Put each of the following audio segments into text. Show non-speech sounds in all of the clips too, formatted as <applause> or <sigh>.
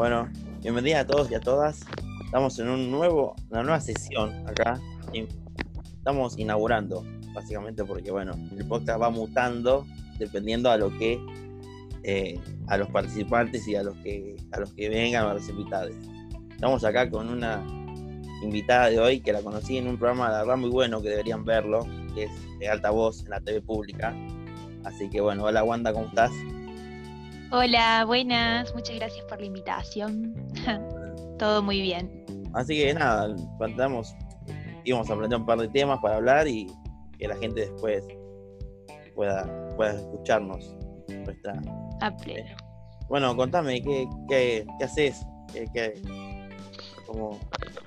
Bueno, bienvenida a todos y a todas. Estamos en un nuevo, una nueva sesión acá. Estamos inaugurando, básicamente porque bueno, el podcast va mutando dependiendo a lo que eh, a los participantes y a los que a los que vengan a los invitados. Estamos acá con una invitada de hoy que la conocí en un programa de verdad muy bueno que deberían verlo, que es de alta voz en la TV pública. Así que bueno, hola Wanda, ¿cómo estás? Hola, buenas, muchas gracias por la invitación. <laughs> Todo muy bien. Así que nada, plantamos, íbamos a plantear un par de temas para hablar y que la gente después pueda, pueda escucharnos. Nuestra, A pleno. Bueno, contame, ¿qué, qué, qué haces? ¿Qué, qué- cómo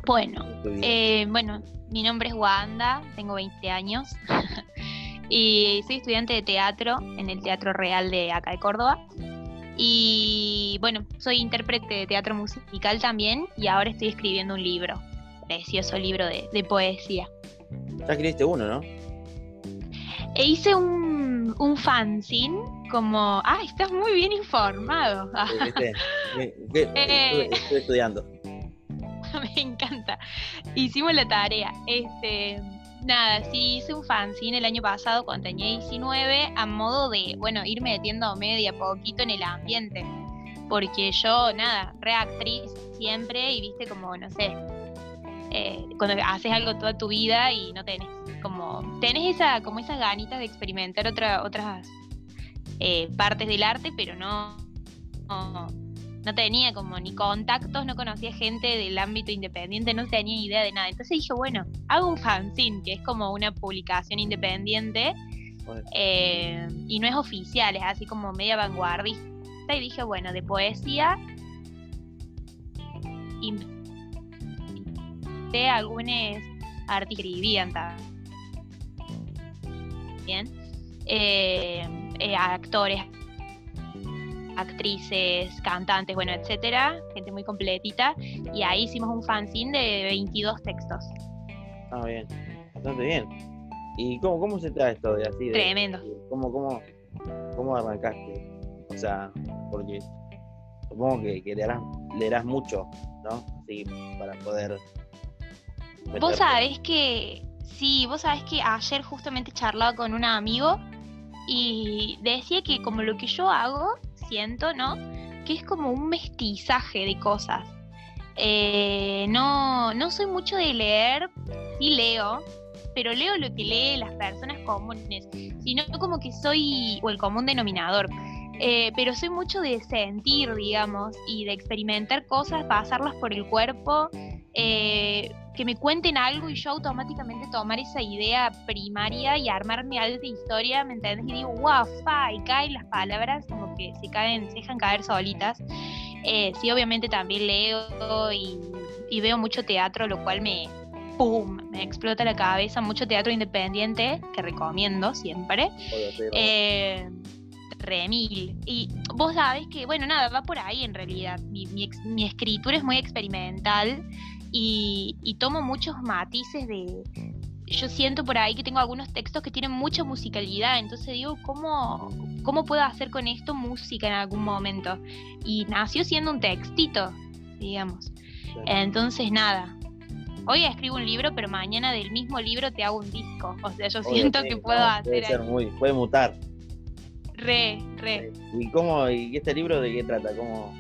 Bueno, eh, bueno, mi nombre es Wanda, tengo 20 años <laughs> y soy estudiante de teatro en el Teatro Real de acá de Córdoba. Y bueno, soy intérprete de teatro musical también y ahora estoy escribiendo un libro, precioso libro de, de poesía. Ya escribiste uno, ¿no? E hice un, un fanzine como... ¡Ah, estás muy bien informado! ¿Qué- <laughs> qué- Eh. estuve, estuve estudiando. <laughs> Me encanta. Hicimos la tarea. Este, nada, sí hice un fanzine el año pasado cuando tenía 19 a modo de, bueno, ir metiéndome de a poquito en el ambiente. Porque yo, nada, reactriz siempre y viste como, no sé, eh, cuando haces algo toda tu vida y no tenés como, tenés esa, como esas ganitas de experimentar otra, otras eh, partes del arte, pero no, no tenía como ni contactos, no conocía gente del ámbito independiente, no tenía idea de nada. Entonces dije, bueno, hago un fanzine, que es como una publicación independiente Bueno, eh, y no es oficial, es así como media vanguardista. Y dije, bueno, de poesía. A algunos artistas escribían también. eh, eh, actores, actrices, cantantes, bueno, etcétera, gente muy completita. Y ahí hicimos un fanzine de 22 textos. ah, bien. Bastante bien. ¿Y cómo, cómo se da esto de así? De, Tremendo. ¿Cómo, cómo, cómo arrancaste? O sea, porque supongo que, que leerás, leerás mucho, ¿no? Así, para poder... Vos sabés que, sí, vos sabés que ayer justamente charlaba con un amigo y decía que como lo que yo hago, siento, ¿no? Que es como un mestizaje de cosas. Eh, no, no soy mucho de leer, sí leo, pero leo lo que leen las personas comunes, sino como que soy, o el común denominador, eh, pero soy mucho de sentir, digamos, y de experimentar cosas, pasarlas por el cuerpo, eh, que me cuenten algo y yo automáticamente tomar esa idea primaria y armarme algo de historia, ¿me entiendes? Y digo, wow, fa, y caen las palabras como que se caen, se dejan caer solitas. Eh, sí, obviamente también leo y, y veo mucho teatro, lo cual me, ¡pum!, me explota la cabeza, mucho teatro independiente, que recomiendo siempre. Eh, remil. Y vos sabés que, bueno, nada, va por ahí en realidad. Mi, mi mi escritura es muy experimental y, y tomo muchos matices de... Yo siento por ahí que tengo algunos textos que tienen mucha musicalidad, entonces digo, ¿cómo, ¿cómo puedo hacer con esto música en algún momento? Y nació siendo un textito, digamos. Entonces, nada. Hoy escribo un libro, pero mañana del mismo libro te hago un disco. O sea, yo Obvio, siento sí, que no, puedo puede hacer ser muy, puede mutar. re, re. ¿Y cómo, y este libro de qué trata? ¿Cómo,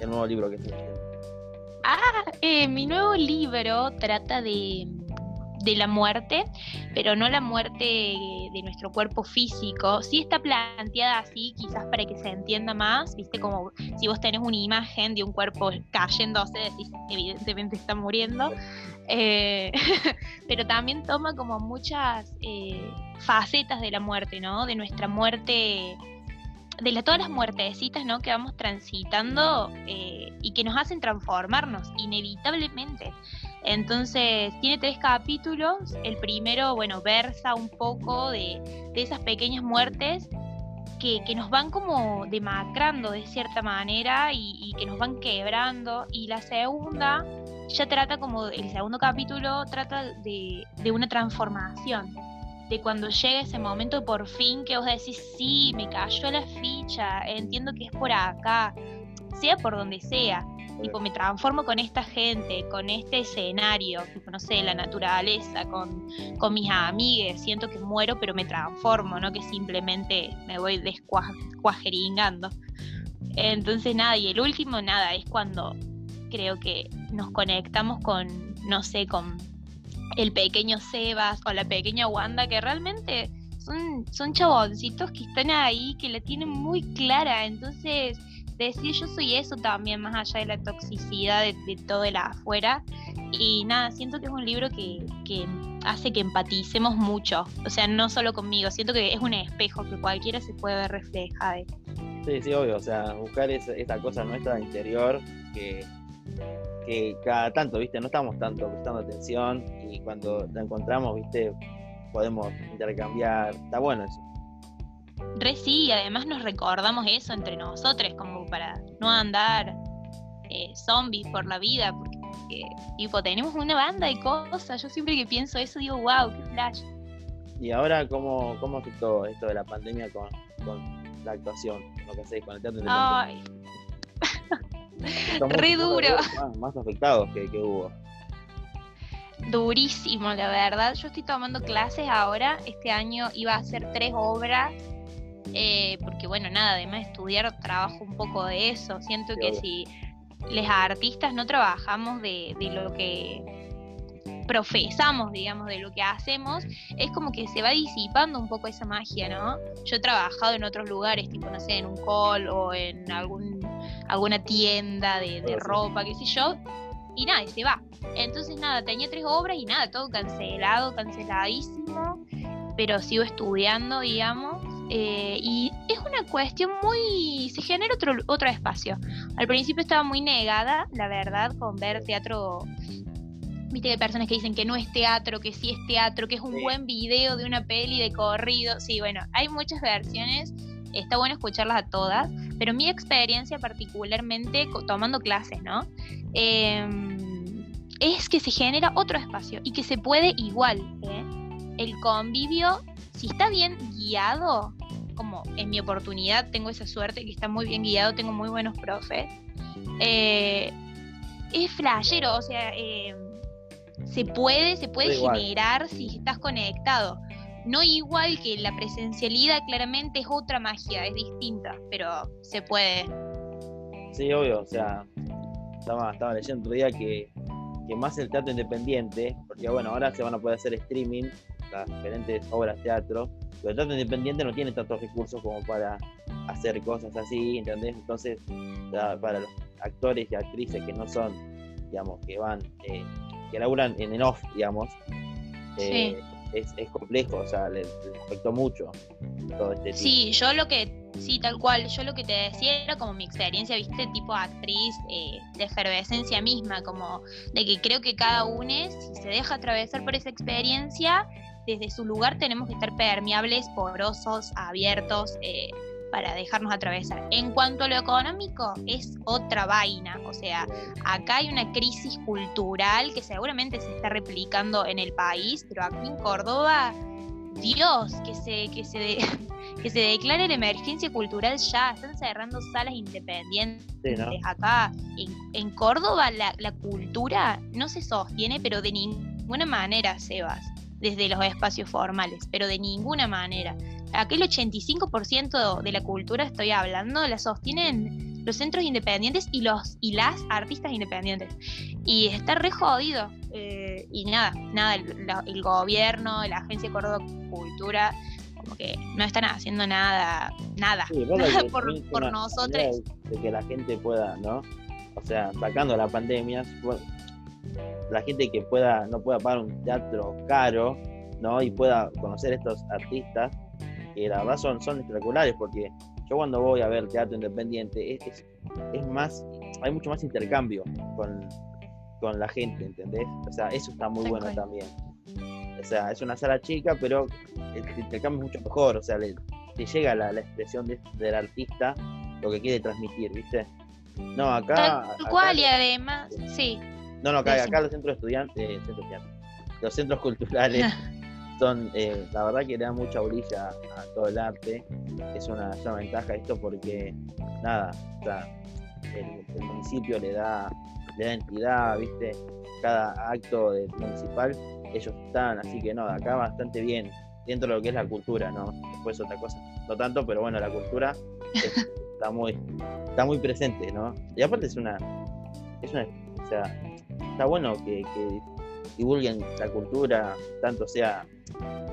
el nuevo libro que escribiste? Ah, eh, mi nuevo libro trata de, la muerte, pero no la muerte de nuestro cuerpo físico. Sí está planteada así, quizás para que se entienda más, viste, como si vos tenés una imagen de un cuerpo cayéndose, decís, evidentemente está muriendo. Eh, <laughs> pero también toma como muchas eh, facetas de la muerte, ¿no? De nuestra muerte de la- todas las muertecitas ¿no? que vamos transitando eh, y que nos hacen transformarnos inevitablemente. Entonces, tiene tres capítulos. El primero, bueno, versa un poco de, de esas pequeñas muertes que, que nos van como demacrando de cierta manera y, y que nos van quebrando. Y la segunda ya trata como, el segundo capítulo trata de, de una transformación de cuando llega ese momento por fin que vos decís, sí, me cayó la ficha, entiendo que es por acá, sea por donde sea. tipo, me transformo con esta gente, con este escenario, tipo, no sé, la naturaleza, con, con mis amigues, siento que muero, pero me transformo, no que simplemente me voy descuajeringando. Entonces, nada, y el último, nada, es cuando creo que nos conectamos con, no sé, con el pequeño Sebas o la pequeña Wanda, que realmente son, son chaboncitos que están ahí, que la tienen muy clara. Entonces, decir yo soy eso también, más allá de la toxicidad de, todo el afuera. Y nada, siento que es un libro que, que, hace que empaticemos mucho. O sea, no solo conmigo, siento que es un espejo que cualquiera se puede ver reflejado. Sí, sí, obvio. O sea, buscar esa, esa cosa nuestra interior que que cada tanto, ¿viste? No estamos tanto prestando atención y cuando la encontramos, ¿viste? Podemos intercambiar. Está bueno eso. Re sí, y además nos recordamos eso entre nosotros, como para no andar eh, zombies por la vida, porque, tipo, tenemos una banda de cosas. Yo siempre que pienso eso digo, wow, qué flash. ¿Y ahora cómo, cómo afectó esto de la pandemia con, la actuación? Lo que sé, con el teatro Ay. <laughs> Re duro. Más, afectados que, hubo. Durísimo, la verdad. Yo estoy tomando clases ahora. Este año iba a hacer tres obras. Eh, porque bueno, nada, además de estudiar trabajo un poco de eso. Siento que si les artistas no trabajamos de, de lo que profesamos, digamos, de lo que hacemos, es como que se va disipando un poco esa magia, ¿no? Yo he trabajado en otros lugares, tipo, no sé, en un call o en algún alguna tienda de, de ropa, qué sé yo, y nada, y se va. Entonces nada, tenía tres obras y nada, todo cancelado, canceladísimo, pero sigo estudiando, digamos, eh, y es una cuestión muy... se genera otro, otro espacio. Al principio estaba muy negada, la verdad, con ver teatro... Viste que hay personas que dicen que no es teatro, que sí es teatro, que es un buen video de una peli de corrido. Sí, bueno, hay muchas versiones está bueno escucharlas a todas, pero mi experiencia particularmente tomando clases, ¿no? Em, es que se genera otro espacio y que se puede igual. ¿eh? El convivio, si está bien guiado, como en mi oportunidad tengo esa suerte que está muy bien guiado, tengo muy buenos profes, eh, es flashero, o sea, em, se puede, se puede generar si estás conectado no igual que la presencialidad, claramente es otra magia, es distinta, pero se puede. Sí, obvio, o sea, estaba, estaba leyendo otro día que, más el teatro independiente, porque bueno, ahora se van a poder hacer streaming, las diferentes obras de teatro, pero el teatro independiente no tiene tantos recursos como para hacer cosas así, ¿entendés? Entonces, para los actores y actrices que no son, digamos, que van, eh, que laburan en el off, digamos, eh, es, es complejo, o sea, le, afectó mucho todo este Sí, yo lo que, sí, tal cual, yo lo que te decía era como mi experiencia, viste, tipo actriz eh, de efervescencia misma, como de que creo que cada uno, si se deja atravesar por esa experiencia, desde su lugar tenemos que estar permeables, porosos, abiertos, eh, para dejarnos atravesar. En cuanto a lo económico, es otra vaina. O sea, acá hay una crisis cultural que seguramente se está replicando en el país, pero aquí en Córdoba, Dios, que se, que se, <laughs> que se declare la emergencia cultural ya. Están cerrando salas independientes. Acá en, Córdoba la, la cultura no se sostiene, pero de ninguna manera, Sebas, desde los espacios formales, pero de ninguna manera aquel 85% de la cultura estoy hablando la sostienen los centros independientes y los y las artistas independientes. Y está re jodido eh, y nada nada el, gobierno la agencia de Córdoba Cultura como que no están haciendo nada nada, por, nosotros. de que la gente pueda no o sea sacando la pandemia la gente que pueda no pueda pagar un teatro caro no y pueda conocer estos artistas que la verdad son, son espectaculares, porque yo cuando voy a ver teatro independiente, es, es, más, hay mucho más intercambio con, con, la gente, ¿entendés? O sea, eso está muy bueno también. O sea, es una sala chica, pero el intercambio es mucho mejor, o sea, le, llega la, la expresión del artista, lo que quiere transmitir, ¿viste? No, acá... Tal cual, y además, sí. No, no, acá, acá los centros estudiantes, eh, los centros culturales <laughs> son, eh, la verdad que le da mucha brilla a todo el arte. Es una, ventaja esto porque, nada, el, municipio le da, le da entidad, ¿viste? Cada acto del municipal, ellos están, así que no, acá bastante bien, dentro de lo que es la cultura, ¿no? Después otra cosa, no tanto, pero bueno, la cultura es- está muy, está muy presente, ¿no? Y aparte es una, es una, o sea, está bueno que, que divulguen la cultura, tanto sea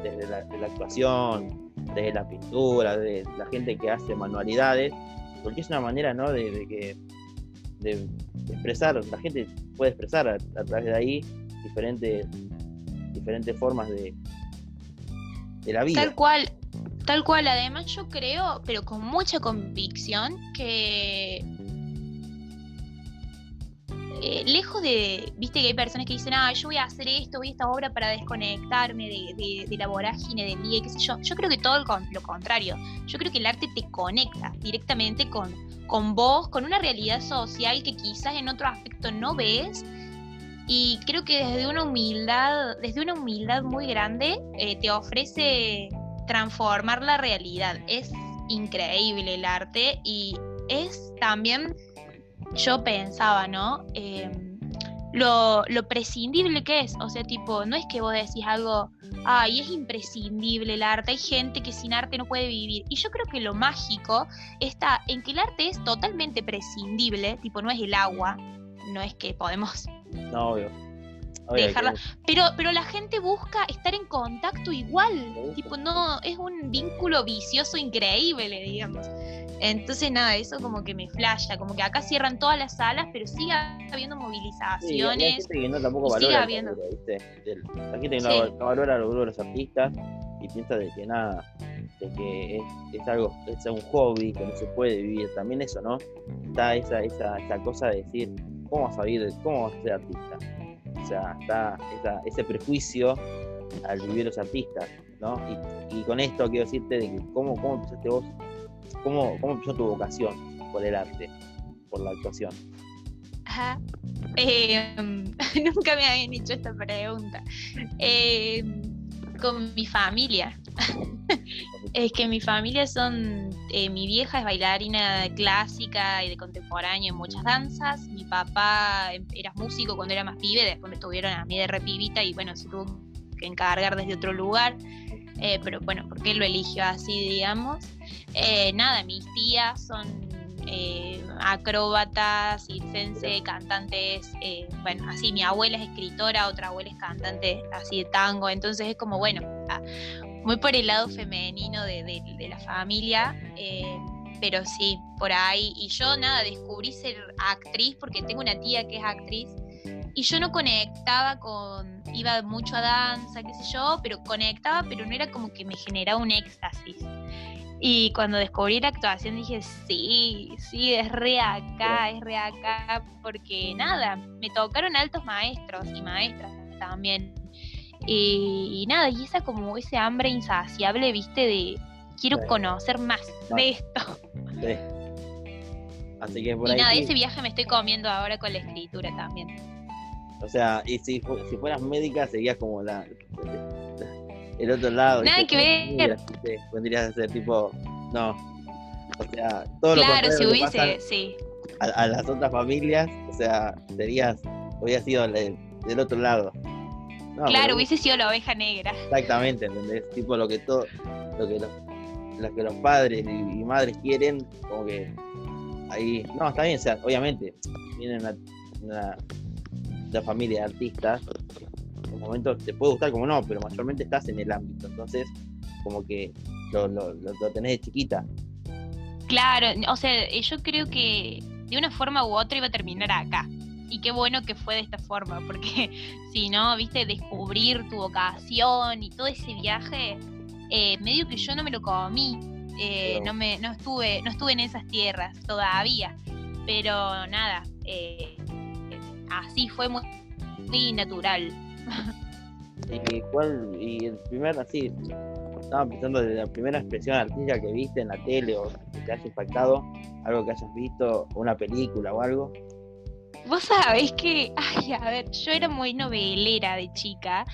desde la, actuación, desde la pintura, de la gente que hace manualidades, porque es una manera, ¿no? De, de que de expresar, la gente puede expresar a, a través de ahí diferentes diferentes formas de de la vida. Tal cual, tal cual. Además, yo creo, pero con mucha convicción, que eh, lejos de, viste que hay personas que dicen, ah, yo voy a hacer esto, voy a esta obra para desconectarme de, de- de la vorágine del día, qué sé yo. Yo creo que todo lo contrario. Yo creo que el arte te conecta directamente con, con vos, con una realidad social que quizás en otro aspecto no ves. Y creo que desde una humildad, desde una humildad muy grande, eh, te ofrece transformar la realidad. Es increíble el arte y es también, yo pensaba, ¿no? Em, lo, lo prescindible que es. O sea, tipo, no es que vos decís algo, ay, es imprescindible el arte, hay gente que sin arte no puede vivir. Y yo creo que lo mágico está en que el arte es totalmente prescindible, tipo, no es el agua, no es que podemos No, obvio. Obvio Dejarla- que- pero, pero la gente busca estar en contacto igual. Sí. Tipo, no, es un vínculo vicioso increíble, digamos. Entonces, nada, eso como que me flasha, como que acá cierran todas las salas, pero sigue habiendo Sí, movilizaciones. gente que no tampoco sigue valora el habiendo. la gente que no, Sí. no valora de los artistas y piensa de que nada, de que es, es algo, es un hobby, que no se puede vivir. También eso, ¿no? Está esa, esa, esa cosa de decir, ¿cómo vas a vivir, cómo vas a ser artista? O sea, está ese prejuicio al vivir los artistas, ¿no? Y, con esto quiero decirte de que cómo, cómo empezaste vos, cómo, cómo empezó tu vocación por el arte, por la actuación. Ajá. Eh, <laughs> nunca me habían hecho esta pregunta. Eh, con mi familia. <laughs> es que mi familia son. eh, mi vieja es bailarina clásica y de contemporáneo en muchas danzas. Mi papá em- era músico cuando era más pibe, después me tuvieron a mí de repibita y bueno, se tuvo que encargar desde otro lugar. Eh, pero bueno, porque él lo eligió así, digamos. Eh, nada, mis tías son eh, acróbatas, circense, cantantes, eh, bueno, así mi abuela es escritora, otra abuela es cantante así de tango, entonces es como, bueno, ah, muy por el lado femenino de, de- de la familia, eh, pero sí, por ahí, y yo nada, descubrí ser actriz porque tengo una tía que es actriz y yo no conectaba con, iba mucho a danza, qué sé yo, pero conectaba, pero no era como que me generaba un éxtasis. Y cuando descubrí la actuación dije, sí, sí, es re acá, es re acá, porque nada, me tocaron altos maestros y maestras también. Y, y nada, y esa como ese hambre insaciable, viste, de quiero Sí. conocer más de esto. Sí. Así que por Y ahí. nada, sí. ese viaje me estoy comiendo ahora con la escritura también. O sea, y si, si fueras médica serías como la, el otro lado. Nada que ver. Vendrías a ser tipo, no. O sea, todo lo Claro, si que hubiese, sí. a, a las otras familias, o sea, serías, hubieras sido del otro lado. No, claro, pero hubiese sido la oveja negra. Exactamente, ¿entendés? Tipo lo que todo, lo que los, lo que los padres y, y madres quieren, como que ahí, no, está bien, o sea, obviamente, viene una, una, una familia de artistas, en un momento te puede gustar como no, pero mayormente estás en el ámbito, entonces como que lo, lo, lo, lo tenés de chiquita. Claro, o sea, eh, yo creo que de una forma u otra iba a terminar acá. Y qué bueno que fue de esta forma, porque <laughs> si no, viste, descubrir tu vocación y todo ese viaje, eh, medio que yo no me lo comí, eh, no me, no estuve, no estuve en esas tierras todavía. Pero nada, eh, así fue muy, muy natural. <laughs> ¿Y cuál, y el primer, así, estaba pensando de la primera expresión artística que viste en la tele o que te haya impactado, algo que hayas visto, una película o algo? Vos sabés que, ay, a ver, yo era muy novelera de chica,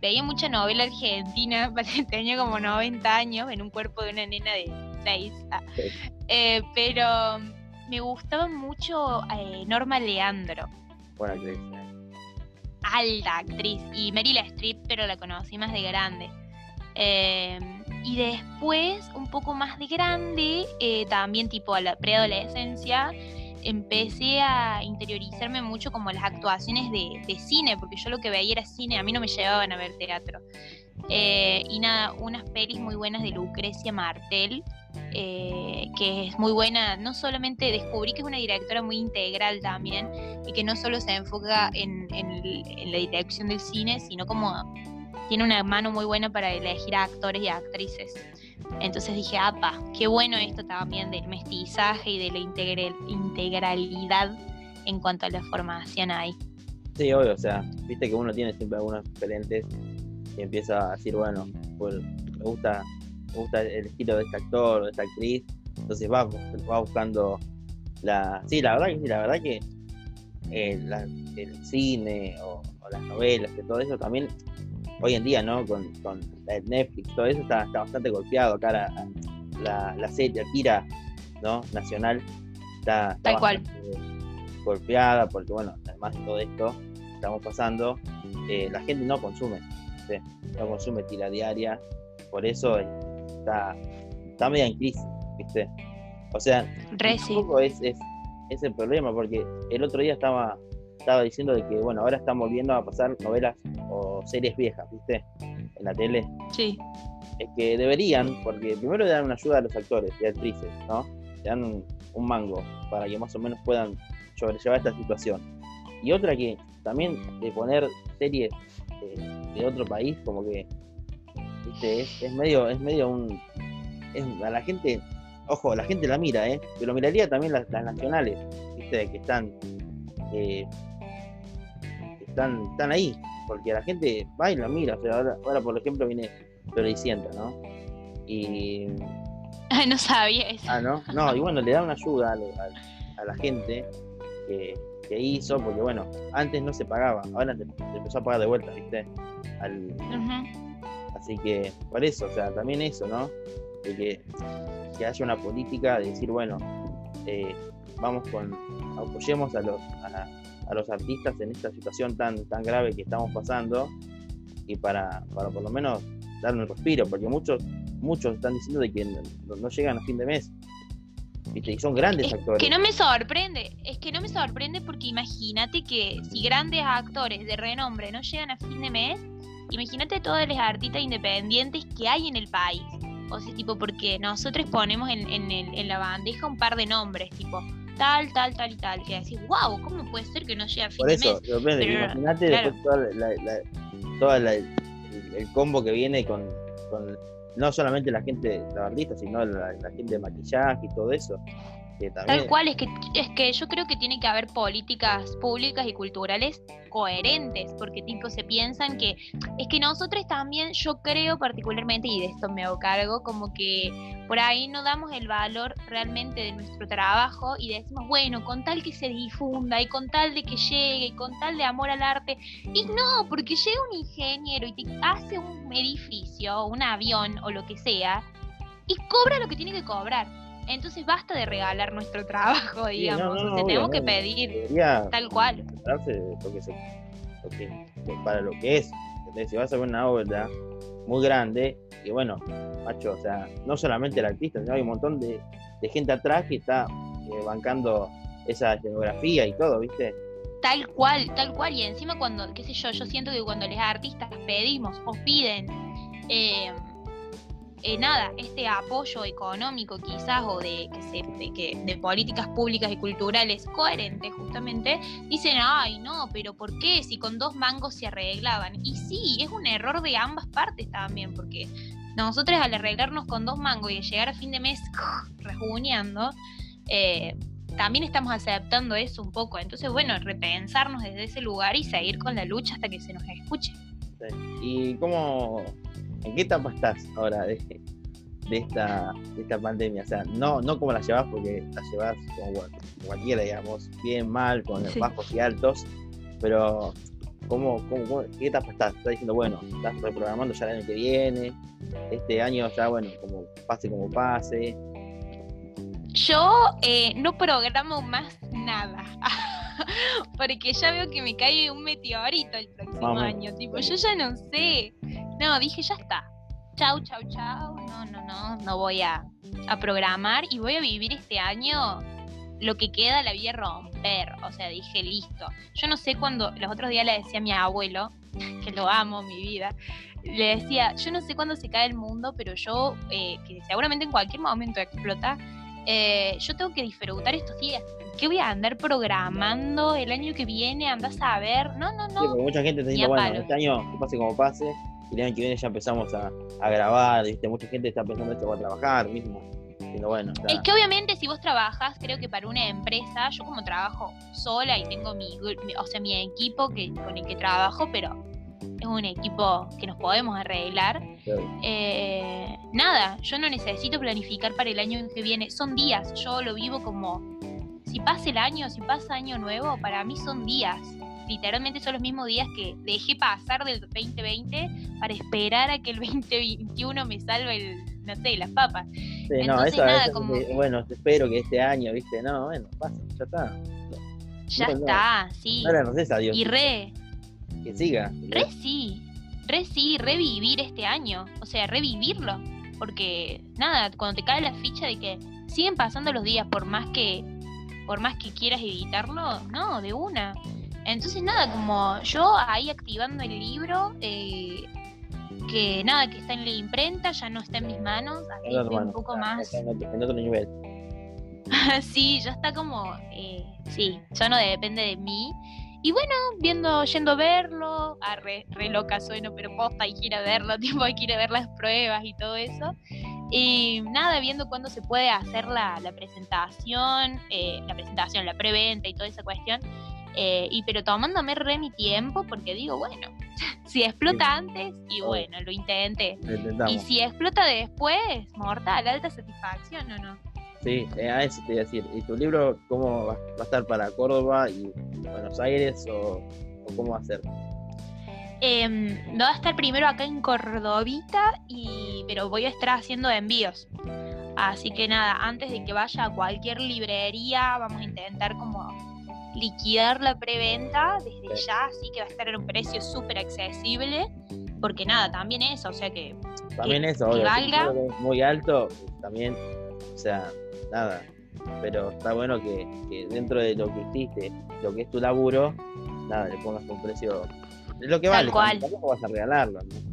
veía mucha novela argentina, <laughs> tenía como 90 años en un cuerpo de una nena de 6, Sí. Eh, pero me gustaba mucho eh, Norma Leandro. Buena actriz. Alta actriz. Y Meryl Streep, pero la conocí más de grande. Eh, y después, un poco más de grande, eh, también tipo a la preadolescencia, empecé a interiorizarme mucho como las actuaciones de, de cine, porque yo lo que veía era cine, a mí no me llevaban a ver teatro. Eh, y nada, unas pelis muy buenas de Lucrecia Martel, eh, que es muy buena, no solamente descubrí que es una directora muy integral también, y que no solo se enfoca en, en en la dirección del cine, sino como tiene una mano muy buena para elegir a actores y actrices. Entonces dije, apa, qué bueno esto también del mestizaje y de la integralidad en cuanto a la formación ahí. Sí, obvio, o sea, viste que uno tiene siempre algunos referentes y empieza a decir, bueno, pues me gusta, me gusta el estilo de este actor o de esta actriz, entonces va, va buscando la. Sí, la verdad que sí, la verdad que eh, la- el cine o, o las novelas, que todo eso también, hoy en día, ¿no? Con, con Netflix, todo eso está, está bastante golpeado acá la, la, la serie, la tira, ¿no? Nacional, está, está Tal cual. golpeada porque, bueno, además de todo esto que estamos pasando, eh, la gente no consume, ¿sí? no consume tira diaria, por eso está, está media en crisis, ¿viste? O sea, Re un sí. poco es, es, es el problema, porque el otro día estaba, estaba diciendo de que, bueno, ahora están volviendo a pasar novelas o series viejas, ¿viste? En la tele. Sí. Es que deberían, porque primero le dan una ayuda a los actores y actrices, ¿no? Le dan un, un mango para que más o menos puedan sobrellevar esta situación. Y otra que también de poner series eh, de otro país, como que, ¿viste? Es, es medio, es medio un... Es, a la gente, ojo, la gente la mira, ¿eh? Pero miraría también las, las nacionales, ¿viste? Que están, eh, están, están ahí, porque la gente va y la mira. O sea, ahora, ahora por ejemplo, viene Floricienta, ¿no? Y. Ay, no sabía eso. Ah, ¿no? No, y bueno, le da una ayuda a, a- a la gente que, que hizo, porque bueno, antes no se pagaba, ahora se se empezó a pagar de vuelta, ¿viste? Al. Así que, por eso, o sea, también eso, ¿no? De que, que haya una política de decir, bueno, eh, vamos con, apoyemos a los, a, a los artistas en esta situación tan, tan grave que estamos pasando y para, para por lo menos darle un respiro, porque muchos, muchos están diciendo de que no, no llegan a fin de mes. ¿Viste? Y son grandes Es actores. que no me sorprende, es que no me sorprende porque imagínate que si grandes actores de renombre no llegan a fin de mes, imagínate todas las artistas independientes que hay en el país. O sea, tipo, porque nosotros ponemos en, en, el- en la bandeja un par de nombres, tipo, tal, tal, tal y tal, que decís, wow, ¿cómo puede ser que no llegue a fin Por de eso, mes? depende, Pero, imagínate claro. después toda la, la- la- toda la- el, el combo que viene con, con no solamente la gente, la artista, sino la, gente de maquillaje y todo eso. Tal cual, es que, es que yo creo que tiene que haber políticas públicas y culturales coherentes, porque tipo se piensan que es que nosotros también, yo creo particularmente, y de esto me hago cargo, como que por ahí no damos el valor realmente de nuestro trabajo y decimos, bueno, con tal que se difunda y con tal de que llegue y con tal de amor al arte, y no, porque llega un ingeniero y te hace un edificio, un avión o lo que sea, y cobra lo que tiene que cobrar. Entonces basta de regalar nuestro <laughs> trabajo, Sí, no, digamos. no, o sea, obvio, tenemos que pedir tal cual. se- que para lo que es. Si vas a ver una obra muy grande, y bueno, macho, o sea, no solamente el artista, sino hay un montón de, de gente atrás que está eh, bancando esa escenografía y todo, ¿viste? Tal cual, tal cual. Y encima cuando, qué sé yo, yo siento que cuando los artistas pedimos o piden eh, eh, nada, este apoyo económico quizás o de, que se, de, que, de políticas públicas y culturales coherentes justamente, dicen, ay no, pero ¿por qué? Si con dos mangos se arreglaban. Y sí, es un error de ambas partes también, porque nosotros al arreglarnos con dos mangos y llegar a fin de mes <laughs> rejuneando, eh, también estamos aceptando eso un poco. Entonces, bueno, repensarnos desde ese lugar y seguir con la lucha hasta que se nos escuche. ¿Y cómo, en qué etapa estás ahora de, de esta, de esta pandemia? O sea, no, no como la llevas, porque la llevas como como cualquiera, digamos, bien, mal, con Sí. bajos y altos, pero ¿cómo, cómo, cómo- qué etapa estás? Estás diciendo, bueno, estás reprogramando ya el año que viene, este año ya, bueno, como pase como pase. Yo eh, no programo más nada. <laughs> Porque ya veo que me cae un meteorito el próximo año. Tipo, yo ya no sé. No, dije, ya está. Chau, chau, chau. No, no, no. No voy a, a programar y voy a vivir este año lo que queda la voy a romper. O sea, dije, listo. Yo no sé cuándo, los otros días le decía a mi abuelo, <laughs> que lo amo, mi vida, le decía, yo no sé cuándo se cae el mundo, pero yo, eh, que seguramente en cualquier momento explota, eh, yo tengo que disfrutar estos días. ¿Qué voy a andar programando el año que viene? Andás a ver. No, no, no. mucha gente está diciendo, bueno, este año que pase como pase, el año que viene ya empezamos a, a grabar, ¿viste? Mucha gente está pensando esto va a trabajar mismo. Bueno, Es que obviamente si vos trabajas, creo que para una empresa, yo como trabajo sola y tengo mi, o sea, mi equipo que, con el que trabajo, pero es un equipo que nos podemos arreglar. Eh, nada, yo no necesito planificar para el año que viene. Son días, yo lo vivo como, si pasa el año, si pasa año nuevo, para mí son días. Literalmente son los mismos días que dejé pasar del 2020 para esperar a que el 2021 me salve el, no sé, las papas. no, eso, nada, como... bueno, espero que este año, viste, no, bueno, pasa, ya está. Ya está, sí. Y re, que siga. Re sí, re sí, revivir este año, o sea, revivirlo, porque nada, cuando te cae la ficha de que siguen pasando los días por más que por más que quieras evitarlo, no, de una. Entonces nada, como yo ahí activando el libro, eh, que nada, que está en la imprenta, ya no está en mis manos, así un poco más. en otro nivel. <laughs> sí, ya está como, eh, sí, ya no depende de mí y bueno, viendo, yendo a verlo, a re, loca sueno, pero posta, hay que ir a verlo, <laughs> tipo, hay que ir a ver las pruebas y todo eso. Y nada, viendo cuándo se puede hacer la, presentación, eh, la presentación, la preventa y toda esa cuestión. Eh, y pero tomándome re mi tiempo, porque digo, bueno, <laughs> si explota antes, y bueno, lo intenté. y si explota después, mortal, alta satisfacción, ¿o no? Sí, eh, a eso te iba a decir. ¿Y tu libro cómo va, a estar para Córdoba y Buenos Aires o, cómo va a ser? Eh, va a estar primero acá en Cordovita, y, pero voy a estar haciendo envíos. Así que nada, antes de que vaya a cualquier librería, vamos a intentar como liquidar la preventa desde ya, así que va a estar en un precio súper accesible, porque nada, también eso, o sea que... También eso, valga. muy alto, también, o sea, nada. Pero está bueno que, dentro de lo que hiciste, lo que es tu laburo, nada, le pongas un precio. Es lo que vale, cual. tampoco vas a regalarlo, ¿no?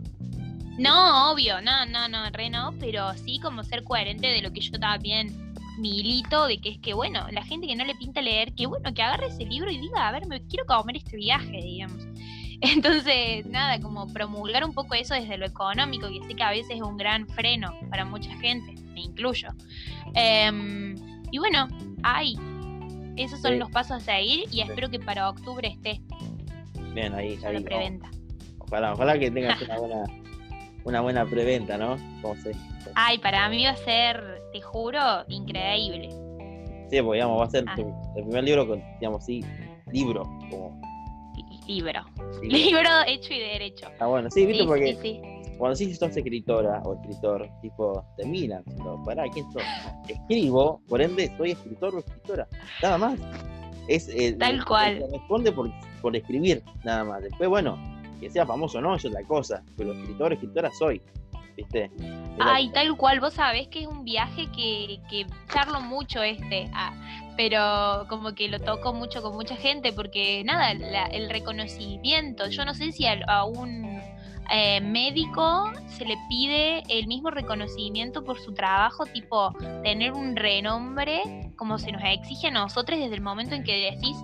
No, obvio, no, no, no, re no, pero sí como ser coherente de lo que yo también milito, de que es que, bueno, la gente que no le pinta leer, que bueno, que agarre ese libro y diga, a ver, me quiero comer este viaje, digamos. <laughs> Entonces, nada, como promulgar un poco eso desde lo económico, que sé que a veces es un gran freno para mucha gente, me incluyo. Em, y bueno, ahí. Esos son los pasos a seguir y espero que para octubre esté. Bien, ahí. ahí preventa. Ojalá, ojalá que tengas una buena, una buena preventa, ¿no? Ay, para mí va a ser, te juro, increíble. Sí, porque digamos, va a ser ah. el primer libro con, digamos, sí, libro, como libro. <laughs> Libro hecho y derecho. Ah, bueno, sí, viste, porque cuando sí sos escritora o escritor, tipo, te miran, para pará, ¿quién sos? Escribo, por ende, soy escritor o escritora, nada más. Es, eh, Tal cual. responde por, por escribir, nada más. Después, bueno, que sea famoso o no, eso es la cosa, pero escritor, escritora soy. Ay, tal cual, vos sabés que es un viaje que, que charlo mucho este. Ah, pero como que lo toco mucho con mucha gente porque nada, el reconocimiento, yo no sé si a, un eh, médico se le pide el mismo reconocimiento por su trabajo, tipo tener un renombre como se nos exige a nosotros desde el momento en que decís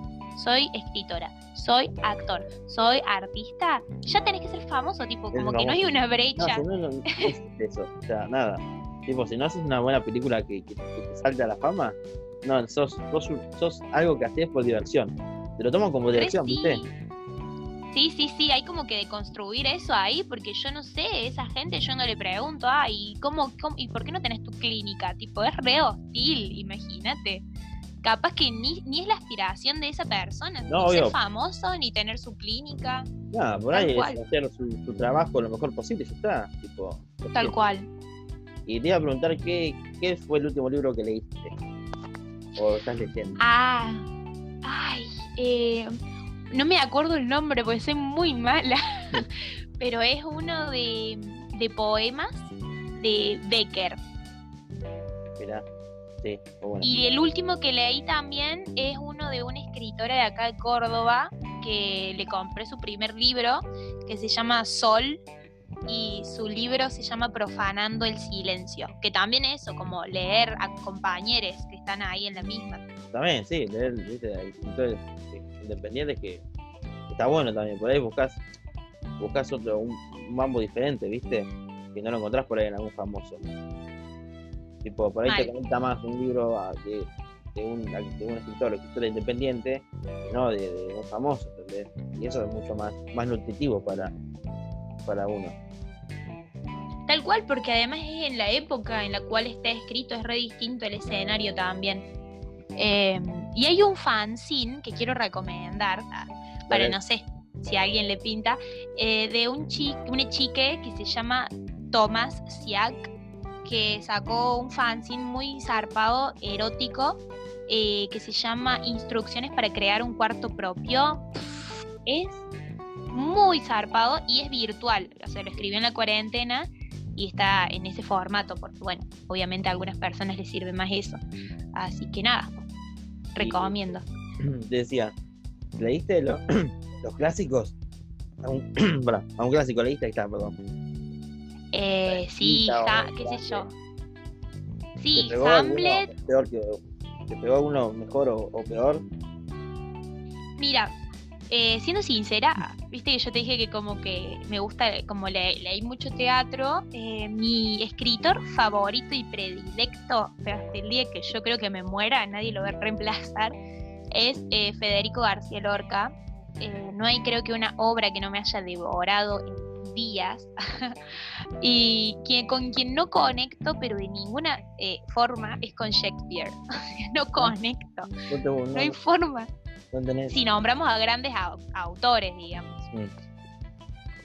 soy escritora, soy actor, soy artista, ya tenés que ser famoso, tipo, como que no hay una brecha. No, no, no, es eso, o sea, nada. Tipo, si no haces una buena película que, que, que te salte a la fama, no, sos, sos, algo que haces por diversión. Te lo tomo como diversión, ¿viste? Sí, sí, sí, hay como que deconstruir eso ahí, porque yo no sé, esa gente yo no le pregunto, ah, ¿y, cómo, ¿y por qué no tenés tu clínica? Tipo, es re hostil, imagínate. Capaz que ni, ni es la aspiración de esa persona, ni ser famoso, ni tener su clínica. Nada, por ahí es hacer su, trabajo lo mejor posible, ya está. Tipo, Tal cual. Y te iba a preguntar, ¿qué, ¿qué fue el último libro que leíste? ¿O estás leyendo? Ah, ay, eh, no me acuerdo el nombre porque soy muy mala, <laughs> pero es uno de, de poemas de Becker. Mirá, sí, muy bueno. Y el último que leí también es uno de una escritora de acá de Córdoba que le compré su primer libro que se llama Sol y su libro se llama Profanando el Silencio, que también es eso, como leer a compañeros que están ahí en la misma. También, sí, leer, escritores independientes que está bueno también. Por ahí buscas, buscas otro, un, un mambo diferente, viste, que no lo encontrás por ahí en algún famoso. Tipo, por ahí te comenta más un libro de, de, un, de un escritor o escritora independiente, no de, de un famoso, ¿entendés? Y eso es mucho más, más nutritivo para, para uno. Tal cual, porque además es en la época en la cual está escrito, es re distinto el escenario también. Eh, y hay un fanzine que quiero recomendar, ah, para no sé si a alguien le pinta, eh, de un chi una chique que se llama Thomas Siak, que sacó un fanzine muy zarpado, erótico, eh, que se llama Instrucciones para crear un cuarto propio. Es muy zarpado y es virtual, o sea, lo escribió en la cuarentena y está en ese formato, porque bueno, obviamente a algunas personas les sirve más eso. Así que nada, recomiendo. <clears throat> Decía, ¿leíste lo- <clears throat> los clásicos? A un, <clears throat> a un clásico leíste, ahí está, perdón. Sí, ja- qué sé yo. ¿Te Sí, Hamlet, peor que ¿Te pegó uno mejor o, o peor? mira, eh, siendo sincera, viste que yo te dije que como que me gusta, como le- leí mucho teatro, eh, mi escritor favorito y predilecto, pero hasta el día que yo creo que me muera, nadie lo va a reemplazar, es eh, Federico García Lorca. No hay creo que una obra que no me haya devorado días. <laughs> y quien, con quien no conecto, pero de ninguna eh, forma, es con Shakespeare. <laughs> no conecto, No, hay forma. no. Si nombramos a grandes au- autores, digamos,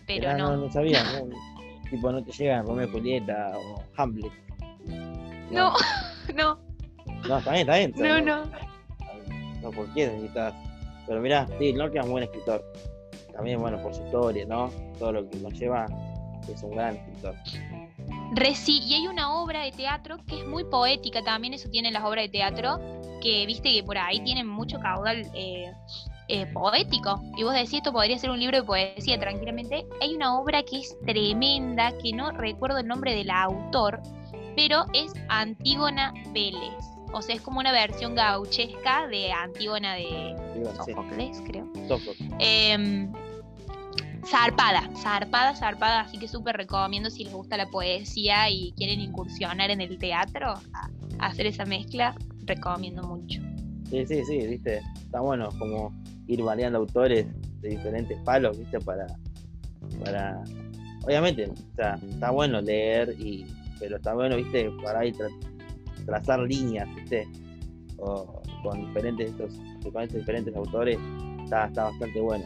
pero Ah, no. no, sabía. tipo, no te llegan Romeo y Julieta o Hamlet. No, no, <laughs> No, está bien, está bien. no, no. No, por qué necesitas. Pero mirá, sí, Lorca es un buen escritor. También, bueno, por su historia, ¿no? Todo lo que conlleva, es un gran escritor. Re sí, y hay una obra de teatro que es muy poética también, eso tienen las obras de teatro, que viste que por ahí tienen mucho caudal eh, eh, poético. Y vos decís, esto podría ser un libro de poesía tranquilamente. Hay una obra que es tremenda, que no recuerdo el nombre del autor, pero es Antígona Vélez. O sea, es como una versión gauchesca de Antígona de sí, Sófocles, creo. Em, zarpada, zarpada, zarpada, así que súper recomiendo si les gusta la poesía y quieren incursionar en el teatro, a, a hacer esa mezcla, recomiendo mucho. Sí, sí, sí, viste. Está bueno como ir variando autores de diferentes palos, viste, para. para Obviamente, o sea, está bueno leer, y pero está bueno, viste, para ahí trazar líneas, viste, o con diferentes estos, con estos diferentes autores, está, está bastante bueno.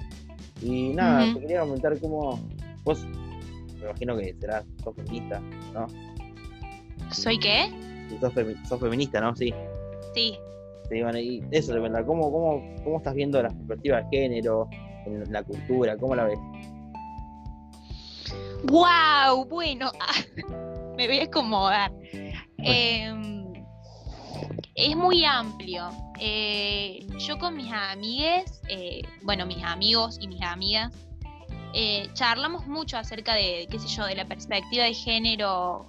Y nada, te quería comentar cómo vos, me imagino que serás, sos feminista, ¿no? ¿Soy qué? Sos, femi- sos feminista, ¿no? Sí. Sí. Sí, bueno, y eso de verdad, ¿cómo, cómo, ¿cómo estás viendo la perspectiva de género, en la cultura? ¿Cómo la ves? ¡Wow! Bueno, <laughs> me voy a acomodar. Em, es muy amplio. Eh, yo con mis amigues, eh, bueno, mis amigos y mis amigas, eh, charlamos mucho acerca de, qué sé yo, de la perspectiva de género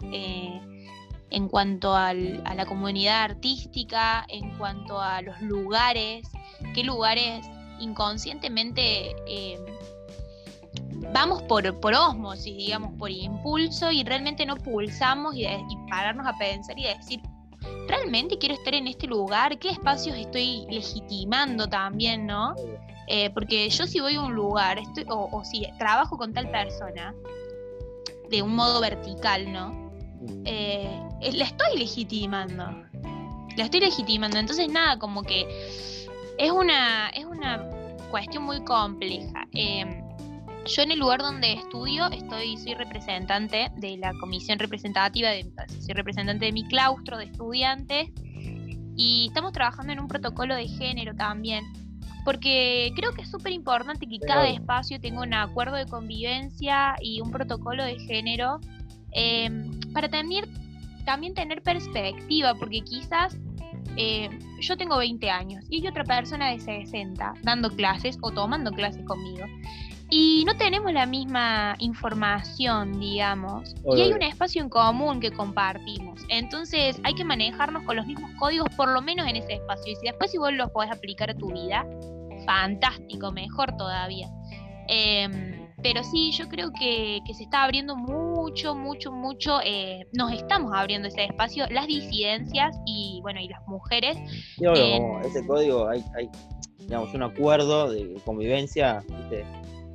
en cuanto al- a la comunidad artística, en cuanto a los lugares, qué lugares inconscientemente vamos por, por osmosis, digamos, por impulso y realmente no pulsamos y, y pararnos a pensar y decir, ¿realmente quiero estar en este lugar? ¿Qué espacios estoy legitimando también, no? Eh, porque yo si voy a un lugar estoy, o, si trabajo con tal persona de un modo vertical, ¿no? Eh, la estoy legitimando. La estoy legitimando. Entonces, nada, como que es una, es una cuestión muy compleja. Eh, yo en el lugar donde estudio estoy, soy representante de la comisión representativa, de, soy representante de mi claustro de estudiantes Y estamos trabajando en un protocolo de género también, porque creo que es súper importante que cada espacio tenga un acuerdo de convivencia y un protocolo de género em, para también, también tener perspectiva, porque quizás eh, yo tengo 20 años y hay otra persona de 60 dando clases o tomando clases conmigo. Y no tenemos la misma información, digamos. Y hay un espacio en común que compartimos. Entonces hay que manejarnos con los mismos códigos, por lo menos en ese espacio. Y si después si vos los podés aplicar a tu vida, fantástico, mejor todavía. Em, pero sí, yo creo que, se está abriendo mucho, mucho, mucho, eh, nos estamos abriendo ese espacio, las disidencias y bueno, y las mujeres. Ese código hay, hay, digamos, un acuerdo de convivencia,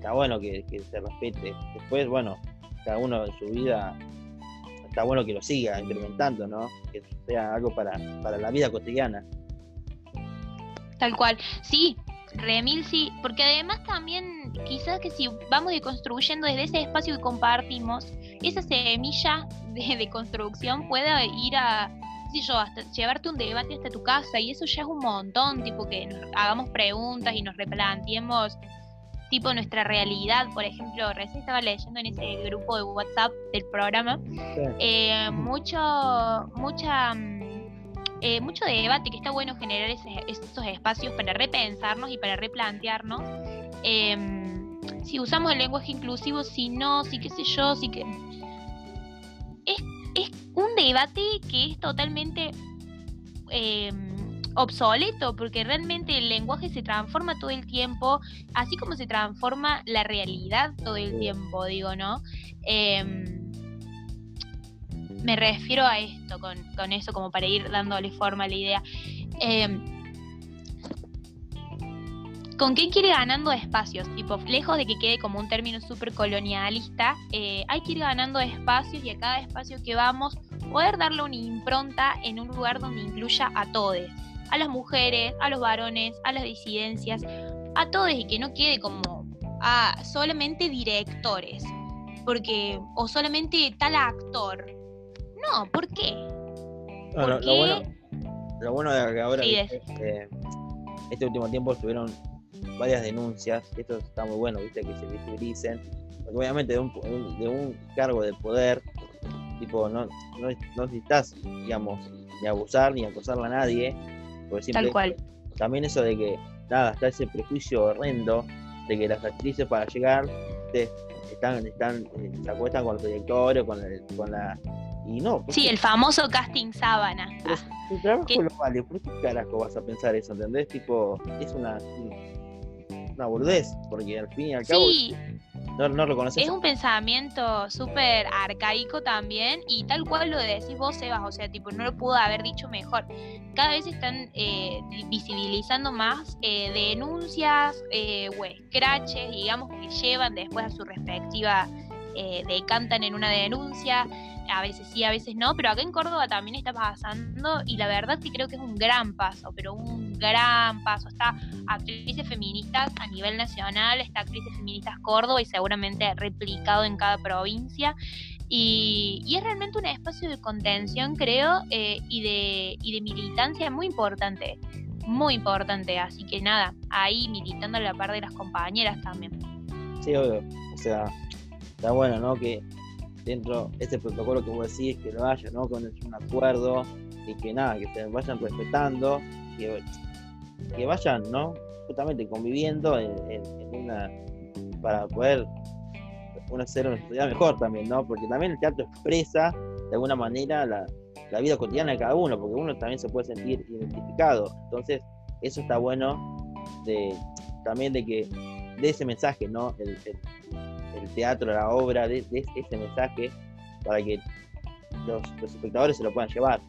está bueno que, se respete. Después, bueno, cada uno en su vida está bueno que lo siga implementando, ¿no? Que sea algo para, para la vida cotidiana. Tal cual. Sí, Remil sí, porque además también quizás que si vamos construyendo desde ese espacio que compartimos, esa semilla de, construcción pueda ir a, si yo, hasta llevarte un debate hasta tu casa y eso ya es un montón, tipo que hagamos preguntas y nos replanteemos tipo nuestra realidad, por ejemplo, recién estaba leyendo en ese grupo de WhatsApp del programa, eh, mucho, mucha mm, eh, mucho debate, que está bueno generar esos espacios para repensarnos y para replantearnos. Em, si usamos el lenguaje inclusivo, si no, si qué sé yo, si que... Es, un debate que es totalmente em, obsoleto, porque realmente el lenguaje se transforma todo el tiempo, así como se transforma la realidad todo el tiempo, digo, ¿no? Em, me refiero a esto, con, eso, como para ir dándole forma a la idea. Em, ¿Con qué quiere ganando espacios? Tipo, lejos de que quede como un término súper colonialista, eh, hay que ir ganando espacios y a cada espacio que vamos poder darle una impronta en un lugar donde incluya a todos, a las mujeres, a los varones, a las disidencias, a todos y que no quede como a solamente directores, porque o solamente tal actor, no, ¿por qué? lo, bueno, lo, bueno, de que ahora este último tiempo estuvieron varias denuncias, esto está muy bueno, viste, que se visibilicen, porque obviamente de un, de un cargo de poder, tipo, no, no, no necesitas, digamos, ni abusar ni acosar a nadie, porque Tal cual. También eso de que, nada, está ese prejuicio horrendo de que las actrices para llegar están, están, eh, se acuestan con los directores, con, con la y no. Sí, el famoso casting sábana. tu trabajo lo vale, ¿por qué carajo vas a pensar eso? ¿Entendés? Tipo, es una, una boludez, porque al fin y al cabo. Sí. Es un pensamiento súper arcaico también, y tal cual lo decís vos, Sebas, o sea, tipo, no lo pudo haber dicho mejor. Cada vez están eh, visibilizando más eh, denuncias eh, o scratches, digamos, que llevan después a su respectiva, decantan en una denuncia a veces sí, a veces no, pero acá en Córdoba también está pasando y la verdad que creo que es un gran paso, pero un gran paso. Está actrices feministas a nivel nacional, está actrices feministas Córdoba y seguramente replicado en cada provincia. Y, es realmente un espacio de contención, creo, eh, y, de, y de militancia muy importante, muy importante. Así que nada, ahí militando a la par de las compañeras también. Sí, obvio. O sea, está bueno, ¿no? Que dentro de este protocolo que vos decís, que lo haya, ¿no? Con un acuerdo y que nada, que se vayan respetando, que, que vayan, ¿no? Justamente conviviendo para poder una ser una sociedad mejor también, ¿no? Porque también el teatro expresa de alguna manera la, la vida cotidiana de cada uno, porque uno también se puede sentir identificado. Entonces, eso está bueno de también de que de ese mensaje, ¿no? Teatro, la obra, de, ese mensaje para que los, espectadores se lo puedan llevar.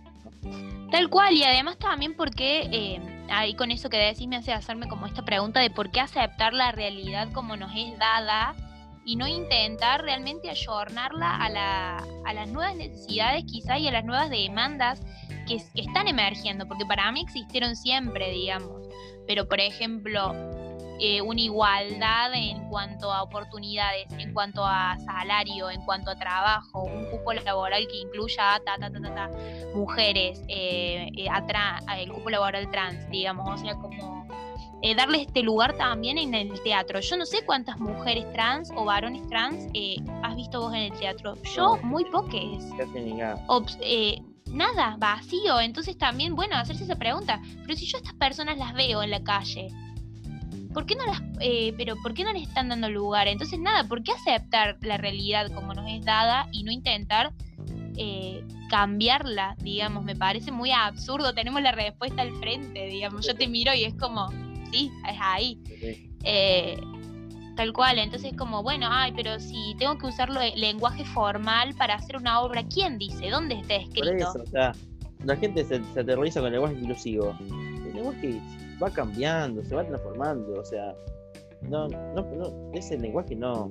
Tal cual, y además también porque, eh, ahí con eso que decís me hace hacerme como esta pregunta de por qué aceptar la realidad como nos es dada y no intentar realmente ayornarla a, la, a las nuevas necesidades quizá y a las nuevas demandas que, que están emergiendo, porque para mí existieron siempre, digamos, pero por ejemplo, eh, una igualdad en cuanto a oportunidades, en cuanto a salario, en cuanto a trabajo, un cupo laboral que incluya ta, ta, ta, ta, mujeres, eh, eh el cupo laboral trans, digamos, o sea, como eh, darle este lugar también en el teatro. Yo no sé cuántas mujeres trans o varones trans eh, has visto vos en el teatro. Yo, muy pocas. Eh, nada, vacío. Entonces también, bueno, hacerse esa pregunta. Pero si yo a estas personas las veo en la calle, ¿por qué no las, pero por qué no les están dando lugar? Entonces nada, ¿por qué aceptar la realidad como nos es dada y no intentar cambiarla? Digamos, me parece muy absurdo. Tenemos la respuesta al frente, digamos. Yo te miro y es como sí, es ahí. Eh, tal cual, entonces como, bueno, ay, pero si tengo que usarlo lenguaje formal para hacer una obra, ¿quién dice? ¿Dónde está escrito? o sea, la gente se, aterroriza con el lenguaje inclusivo. El lenguaje va cambiando, se va transformando, o sea, no, no, no ese lenguaje no,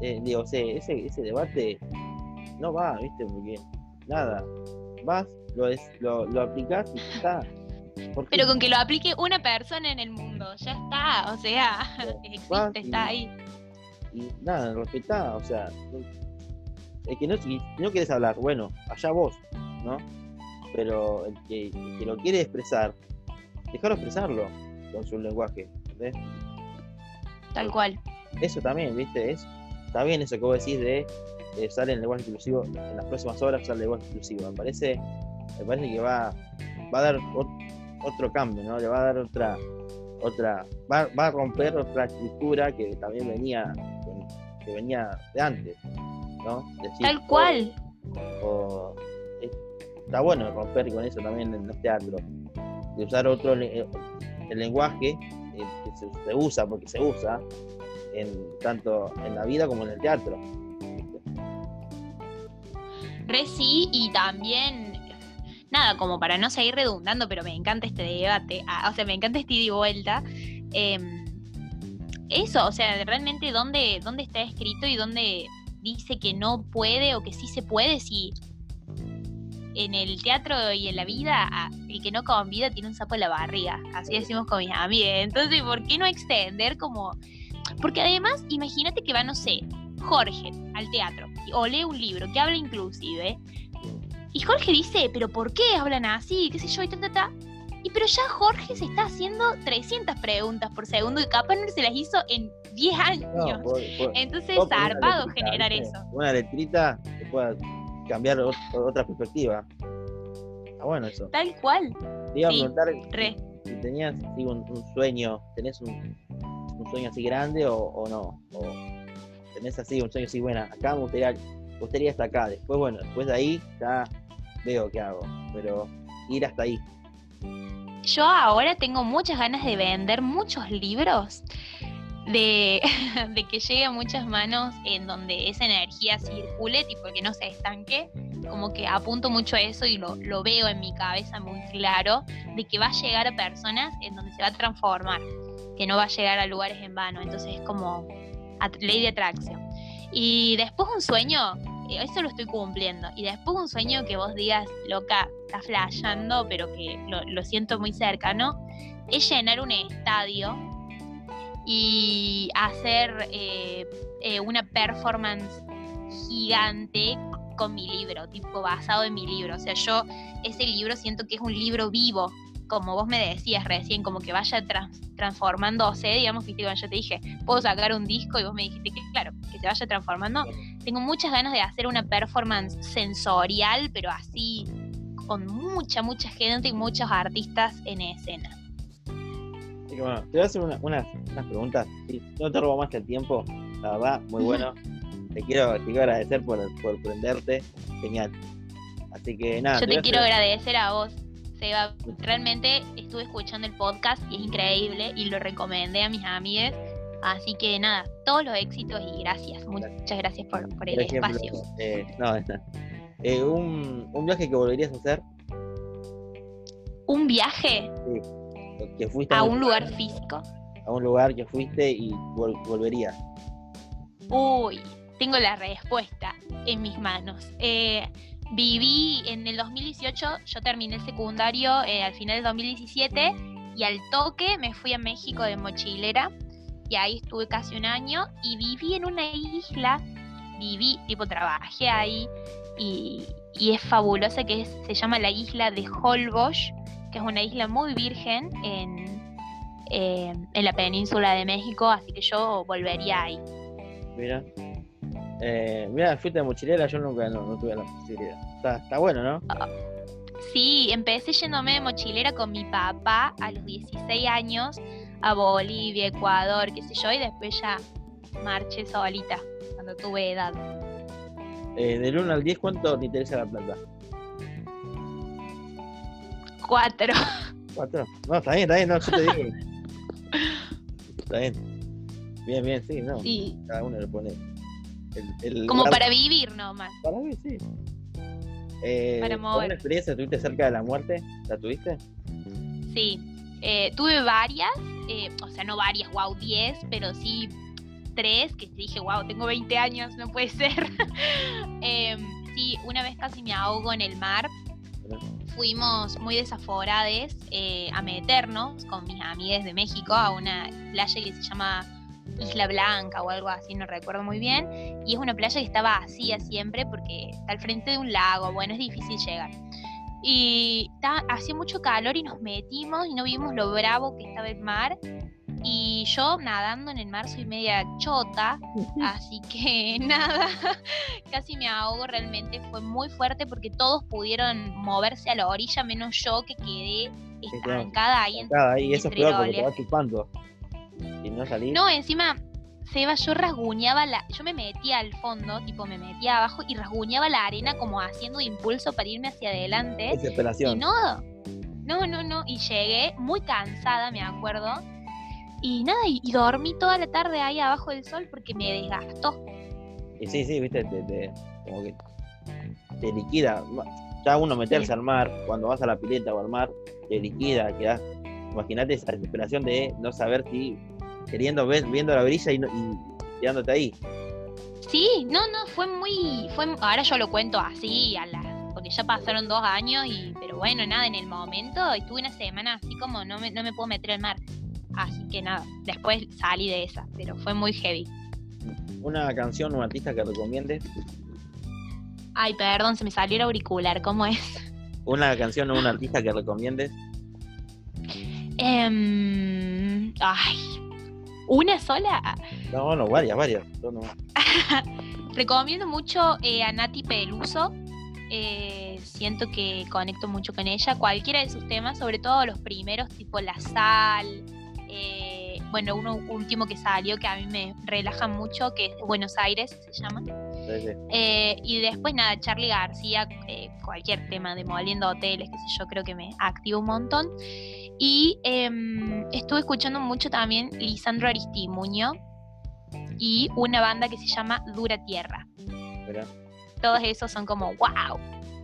eh, digo, o sea, ese, ese debate no va, viste, bien, nada, vas, lo, es, lo, lo aplicás y está. Pero con que lo aplique una persona en el mundo, ya está, o sea, <laughs> existe, está ahí. Y nada, respetá, o sea, es que no, si no quieres hablar, bueno, allá vos, ¿no? Pero el que, lo quiere expresar, déjalo expresarlo con su lenguaje, ¿entendés? Tal cual. Eso también, ¿viste? Es, está bien eso que vos decís de eh, usar el lenguaje inclusivo en las próximas horas, usar el lenguaje inclusivo. Me parece, me parece que va, va a dar otro cambio, ¿no? Le va a dar otra, otra, va, a romper otra estructura que también venía, que venía de antes, ¿no? Tal cual. está bueno romper con eso también en los teatros, de usar otro el lenguaje eh, que se, usa porque se usa en tanto en la vida como en el teatro. Re sí, y también nada, como para no seguir redundando, pero me encanta este debate, ah, o sea, me encanta este ida y vuelta. Em, eso, o sea, realmente dónde, dónde está escrito y dónde dice que no puede o que sí se puede, si en el teatro y en la vida, ah, el que no convida tiene un sapo en la barriga, así decimos con mis amigas. Entonces, ¿por qué no extender como... Porque además, imagínate que va, no sé, Jorge al teatro o lee un libro que habla inclusive y Jorge dice, pero ¿por qué hablan así? ¿Qué sé yo? Y ta, ta, ta. Y pero ya Jorge se está haciendo 300 preguntas por segundo y capaz no se las hizo en 10 años. Entonces, es zarpado generar eso. Una letrita que pueda cambiar otra perspectiva. Está bueno eso. Tal cual. Te iba a preguntar si tenías un, sueño, ¿tenés un, sueño así grande o, no? O tenés así un sueño así, bueno, acá me gustaría, me gustaría estar acá. Después, bueno, después de ahí ya veo qué hago, pero ir hasta ahí. Yo ahora tengo muchas ganas de vender muchos libros, <laughs> de, que llegue a muchas manos en donde esa energía circule, tipo que no se estanque, como que apunto mucho a eso y lo, lo veo en mi cabeza muy claro, de que va a llegar a personas en donde se va a transformar, que no va a llegar a lugares en vano, entonces es como ley de atracción. Y después un sueño eso lo estoy cumpliendo. Y después un sueño que vos digas, loca, está flasheando, pero que lo, siento muy cercano, es llenar un estadio y hacer eh, eh, una performance gigante con mi libro, tipo basado en mi libro. O sea, yo ese libro siento que es un libro vivo, como vos me decías recién, como que vaya transformándose, digamos, que yo te dije, puedo sacar un disco y vos me dijiste que, claro, que se vaya transformando. Tengo muchas ganas de hacer una performance sensorial, pero así, con mucha, mucha gente y muchos artistas en escena. Bueno, te voy a hacer unas preguntas. no te robo más que el tiempo, la verdad, muy bueno. te, quiero, te quiero agradecer por, por prenderte. Genial. Así que nada. Yo te, quiero agradecer a vos realmente estuve escuchando el podcast y es increíble y lo recomendé a mis amigas. Así que nada, todos los éxitos y gracias. Muchas gracias por, el espacio. Eh, no, <laughs> eh, un, un, viaje que volverías a hacer? ¿Un viaje? Sí. Que fuiste a, un lugar físico. A un lugar que fuiste y volverías. Uy, tengo la respuesta en mis manos. Eh, Viví en el 2018, yo terminé el secundario eh, al final del 2017 y al toque me fui a México de mochilera y ahí estuve casi un año y viví en una isla, viví, tipo trabajé ahí y, y es fabulosa que es- se llama la isla de Holbox, que es una isla muy virgen en, eh, en la península de México, así que yo volvería ahí. Mira. Eh, mira, fuiste de mochilera, yo nunca no, no tuve la posibilidad. Está, está bueno, ¿no? Sí, empecé yéndome de mochilera con mi papá a los 16 años a Bolivia, Ecuador, qué sé yo, y después ya marché solita cuando tuve edad. Eh, del 1 al 10, ¿cuánto te interesa la plata? Cuatro. ¿Cuatro? No, está bien, está bien, no, yo te digo. <laughs> está bien. Bien, bien, sí, no. Sí, Cada uno le pone. El, el como para vivir nomás. Para mí, sí. Eh, Para mover. ¿alguna experiencia tuviste cerca de la muerte? ¿La tuviste? Sí. Eh, tuve varias, eh, o sea, no varias, wow, 10, pero sí tres, que dije, wow, tengo 20 años, no puede ser. <laughs> Em, sí, una vez casi me ahogo en el mar. Fuimos muy desaforades eh, a meternos con mis amigas de México a una playa que se llama Isla Blanca o algo así, no recuerdo muy bien. Y es una playa que está vacía siempre porque está al frente de un lago, bueno, es difícil llegar. Y ta- hacía mucho calor y nos metimos y no vimos lo bravo que estaba el mar. Y yo nadando en el mar soy media chota, así que <laughs> nada, casi me ahogo realmente. Fue muy fuerte porque todos pudieron moverse a la orilla, menos yo que quedé estancada ahí. en- ahí, eso es entre peor porque te vas chupando. Y no salís. No, encima, Seba, yo rasguñaba la. Yo me metía al fondo, tipo me metía abajo y rasguñaba la arena como haciendo impulso para irme hacia adelante. Y Desesperación. no, no, no, no. Y llegué muy cansada, me acuerdo. Y nada, y, y dormí toda la tarde ahí abajo del sol porque me desgastó. Y sí, sí, viste, te, te- como que te liquida. Ya uno meterse Sí. al mar, cuando vas a la pileta o al mar, te liquida, quedás. Imagínate esa desesperación de no saber si queriendo ver, viendo la brisa y, no- y quedándote ahí. Sí, no, no, fue muy. fue Ahora yo lo cuento así, a la, porque ya pasaron dos años, y pero bueno, nada, en el momento estuve una semana así como no me, no me puedo meter al mar. Así que nada, después salí de esa, pero fue muy heavy. Una canción o un artista que recomiendes. Ay, perdón, se me salió el auricular, ¿cómo es? Una canción o un artista que recomiendes. Em, ay, ¿una sola? No, no, varias, varias. No, no. <laughs> Recomiendo mucho eh, a Nati Peluso. eh, siento que conecto mucho con ella. Cualquiera de sus temas, sobre todo los primeros, tipo La Sal. eh, bueno, uno último que salió que a mí me relaja mucho, que es Buenos Aires, se llama. Sí, sí. Eh, y después nada, Charlie García, eh, cualquier tema de Moliendo Hoteles, qué sé yo, creo que me activa un montón. Y em, estuve escuchando mucho también Lisandro Aristimuño y una banda que se llama Dura Tierra. Todos esos son como wow.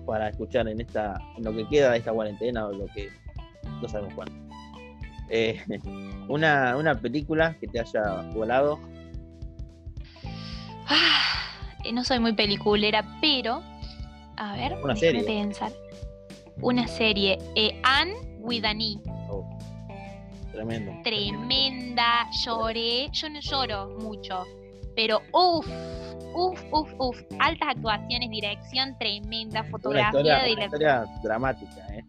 para escuchar en esta, en lo que queda de esta cuarentena o lo que no sabemos cuándo. Eh, <laughs> una, una película que te haya volado. Ah, no soy muy peliculera, pero a ver, Una serie. pensar. Una serie, eh, Anne with an E. Oh, tremendo. tremenda, lloré, yo no lloro mucho, pero uff, uff, uff, uff, altas actuaciones, dirección tremenda, Una fotografía historia, de una la historia dramática, ¿eh?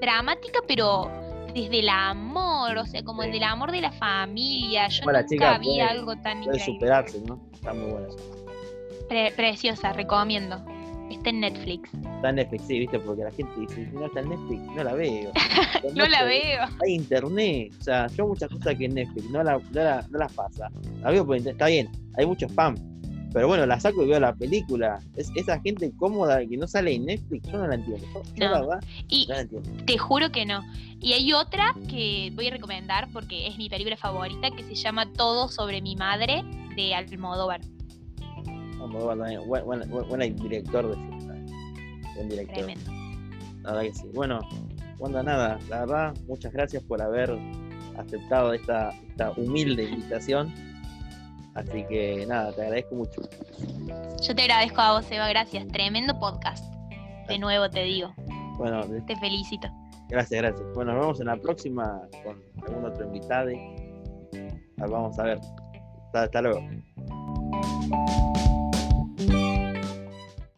dramática, pero desde el amor, o sea, como Sí. desde el amor de la familia, yo la nunca chica vi puede- algo tan Puede increíble. superarse, ¿no? Está muy buena. Pre- preciosa, recomiendo. Está en Netflix. Está en Netflix, sí, ¿viste? Porque la gente dice, no está en Netflix, no la veo. <laughs> No la veo. Hay internet, o sea, yo muchas cosas que en Netflix no, la, no, la- no las pasa. La veo por internet, está bien, hay mucho spam. Pero bueno, la saco y veo la película. Es, esa gente cómoda que no sale en Netflix, yo no la entiendo. Yo, yo No. la verdad, Y no la entiendo. Te juro que no. Y hay otra que voy a recomendar porque es mi película favorita que se llama Todo sobre mi madre de Almodóvar. Bueno, también, buen, buen- buen- director de cine. Buen director. Tremendo. La verdad que sí. Bueno, Wanda, nada, la verdad, muchas gracias por haber aceptado esta, esta humilde invitación. Así que nada, te agradezco mucho. Yo te agradezco a vos, Eva, gracias. Tremendo podcast. De nuevo te digo, Bueno, te felicito. gracias, gracias. Bueno, nos vemos en la próxima con algún otro invitado. vamos a ver. hasta luego.